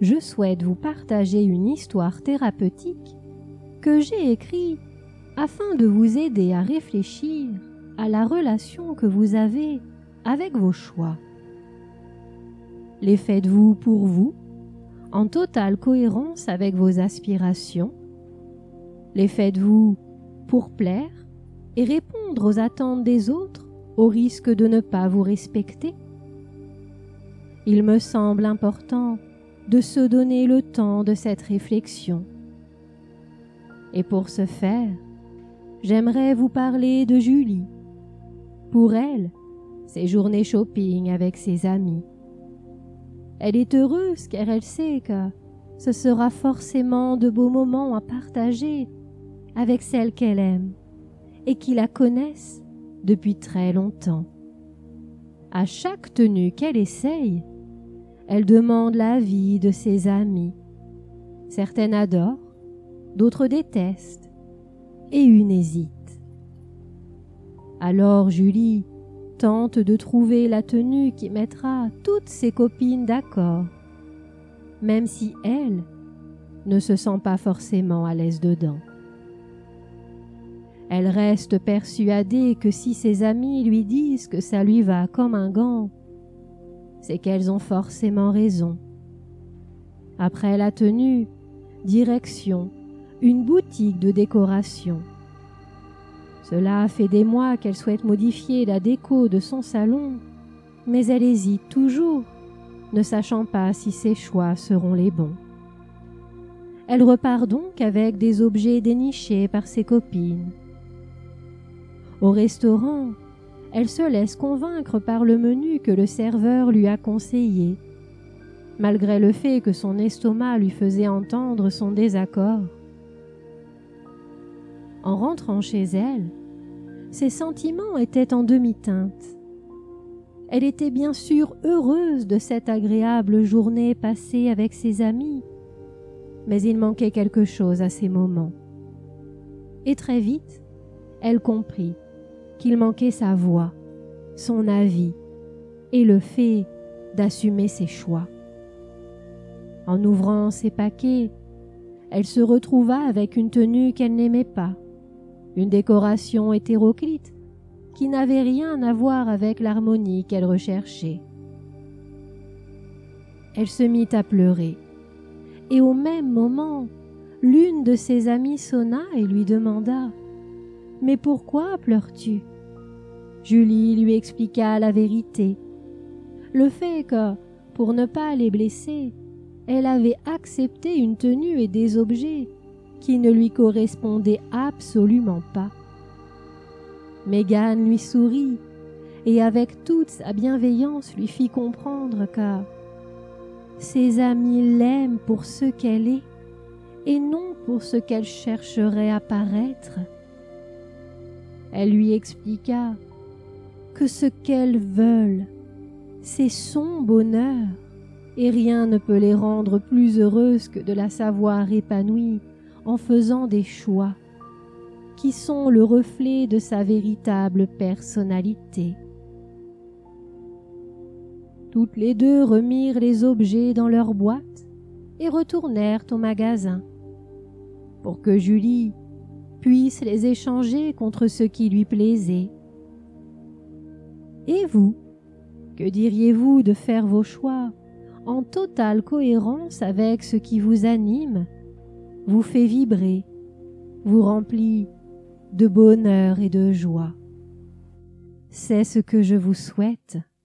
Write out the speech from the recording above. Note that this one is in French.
je souhaite vous partager une histoire thérapeutique que j'ai écrite afin de vous aider à réfléchir à la relation que vous avez avec vos choix. Les faites-vous pour vous, en totale cohérence avec vos aspirations Les faites-vous pour plaire et répondre aux attentes des autres au risque de ne pas vous respecter Il me semble important de se donner le temps de cette réflexion. Et pour ce faire, j'aimerais vous parler de Julie. Pour elle, ses journées shopping avec ses amis. Elle est heureuse car elle sait que ce sera forcément de beaux moments à partager avec celles qu'elle aime et qui la connaissent depuis très longtemps. À chaque tenue qu'elle essaye, elle demande l'avis de ses amis. Certaines adorent, d'autres détestent, et une hésite. Alors Julie tente de trouver la tenue qui mettra toutes ses copines d'accord, même si elle ne se sent pas forcément à l'aise dedans. Elle reste persuadée que si ses amis lui disent que ça lui va comme un gant, c'est qu'elles ont forcément raison. Après la tenue, direction, une boutique de décoration. Cela fait des mois qu'elle souhaite modifier la déco de son salon, mais elle hésite toujours, ne sachant pas si ses choix seront les bons. Elle repart donc avec des objets dénichés par ses copines. Au restaurant, elle se laisse convaincre par le menu que le serveur lui a conseillé, malgré le fait que son estomac lui faisait entendre son désaccord. En rentrant chez elle, ses sentiments étaient en demi-teinte. Elle était bien sûr heureuse de cette agréable journée passée avec ses amis, mais il manquait quelque chose à ces moments. Et très vite, elle comprit qu'il manquait sa voix, son avis et le fait d'assumer ses choix. En ouvrant ses paquets, elle se retrouva avec une tenue qu'elle n'aimait pas, une décoration hétéroclite qui n'avait rien à voir avec l'harmonie qu'elle recherchait. Elle se mit à pleurer, et au même moment, l'une de ses amies sonna et lui demanda mais pourquoi pleures-tu? Julie lui expliqua la vérité. Le fait que, pour ne pas les blesser, elle avait accepté une tenue et des objets qui ne lui correspondaient absolument pas. Mégane lui sourit et avec toute sa bienveillance lui fit comprendre que ses amis l'aiment pour ce qu'elle est et non pour ce qu'elle chercherait à paraître. Elle lui expliqua que ce qu'elles veulent, c'est son bonheur, et rien ne peut les rendre plus heureuses que de la savoir épanouie en faisant des choix qui sont le reflet de sa véritable personnalité. Toutes les deux remirent les objets dans leur boîte et retournèrent au magasin pour que Julie puisse les échanger contre ce qui lui plaisait. Et vous, que diriez-vous de faire vos choix en totale cohérence avec ce qui vous anime, vous fait vibrer, vous remplit de bonheur et de joie C'est ce que je vous souhaite